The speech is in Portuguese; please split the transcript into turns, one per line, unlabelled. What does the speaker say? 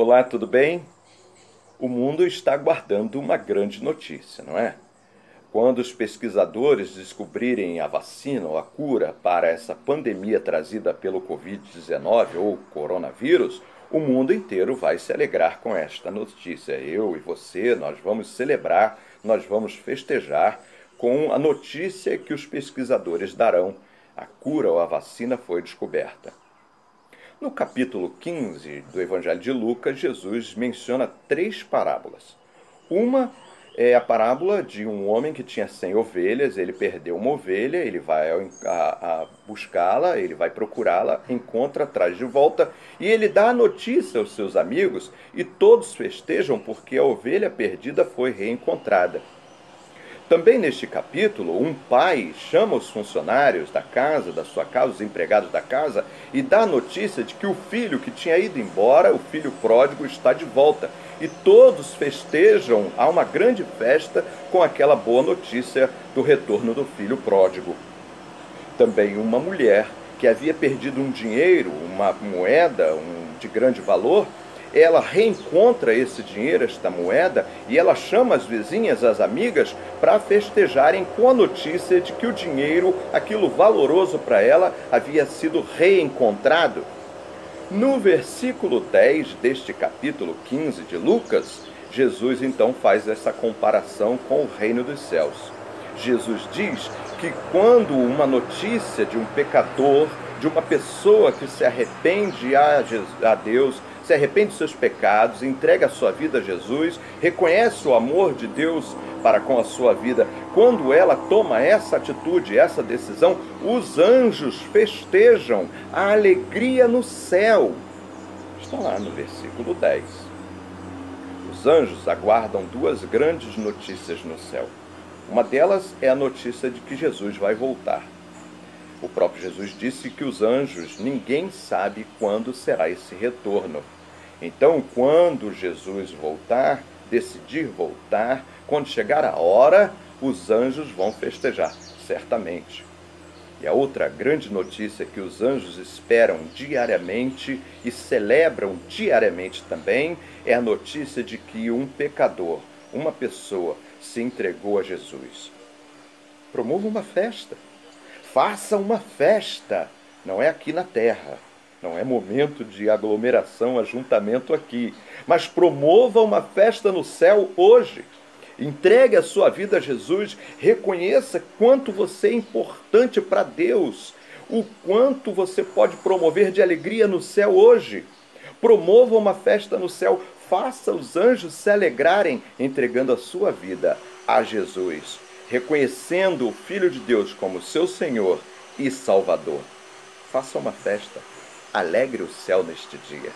Olá, tudo bem? O mundo está aguardando uma grande notícia, não é? Quando os pesquisadores descobrirem a vacina ou a cura para essa pandemia trazida pelo Covid-19 ou coronavírus, o mundo inteiro vai se alegrar com esta notícia. Eu e você, nós vamos celebrar, nós vamos festejar com a notícia que os pesquisadores darão. A cura ou a vacina foi descoberta. No capítulo 15 do Evangelho de Lucas, Jesus menciona três parábolas. Uma é a parábola de um homem que tinha 100 ovelhas, ele perdeu uma ovelha, ele vai a, a buscá-la, ele vai procurá-la, encontra, traz de volta e ele dá a notícia aos seus amigos e todos festejam porque a ovelha perdida foi reencontrada. Também neste capítulo, um pai chama os funcionários da casa, da sua casa, os empregados da casa, e dá a notícia de que o filho que tinha ido embora, o filho pródigo, está de volta. E todos festejam, há uma grande festa com aquela boa notícia do retorno do filho pródigo. Também uma mulher que havia perdido um dinheiro, uma moeda um, de grande valor, ela reencontra esse dinheiro, esta moeda, e ela chama as vizinhas, as amigas, para festejarem com a notícia de que o dinheiro, aquilo valoroso para ela, havia sido reencontrado. No versículo 10 deste capítulo 15 de Lucas, Jesus então faz essa comparação com o reino dos céus. Jesus diz que quando uma notícia de um pecador, de uma pessoa que se arrepende a Deus, se arrepende dos seus pecados, entrega a sua vida a Jesus, reconhece o amor de Deus para com a sua vida. Quando ela toma essa atitude, essa decisão, os anjos festejam a alegria no céu. Está lá no versículo 10. Os anjos aguardam duas grandes notícias no céu. Uma delas é a notícia de que Jesus vai voltar. O próprio Jesus disse que os anjos, ninguém sabe quando será esse retorno. Então, quando Jesus voltar, decidir voltar, quando chegar a hora, os anjos vão festejar, certamente. E a outra grande notícia que os anjos esperam diariamente e celebram diariamente também é a notícia de que um pecador, uma pessoa, se entregou a Jesus. Promova uma festa. Faça uma festa. Não é aqui na terra não é momento de aglomeração, ajuntamento aqui. Mas promova uma festa no céu hoje. Entregue a sua vida a Jesus. Reconheça quanto você é importante para Deus. O quanto você pode promover de alegria no céu hoje. Promova uma festa no céu. Faça os anjos se alegrarem entregando a sua vida a Jesus, reconhecendo o Filho de Deus como seu Senhor e Salvador. Faça uma festa alegre o céu neste dia.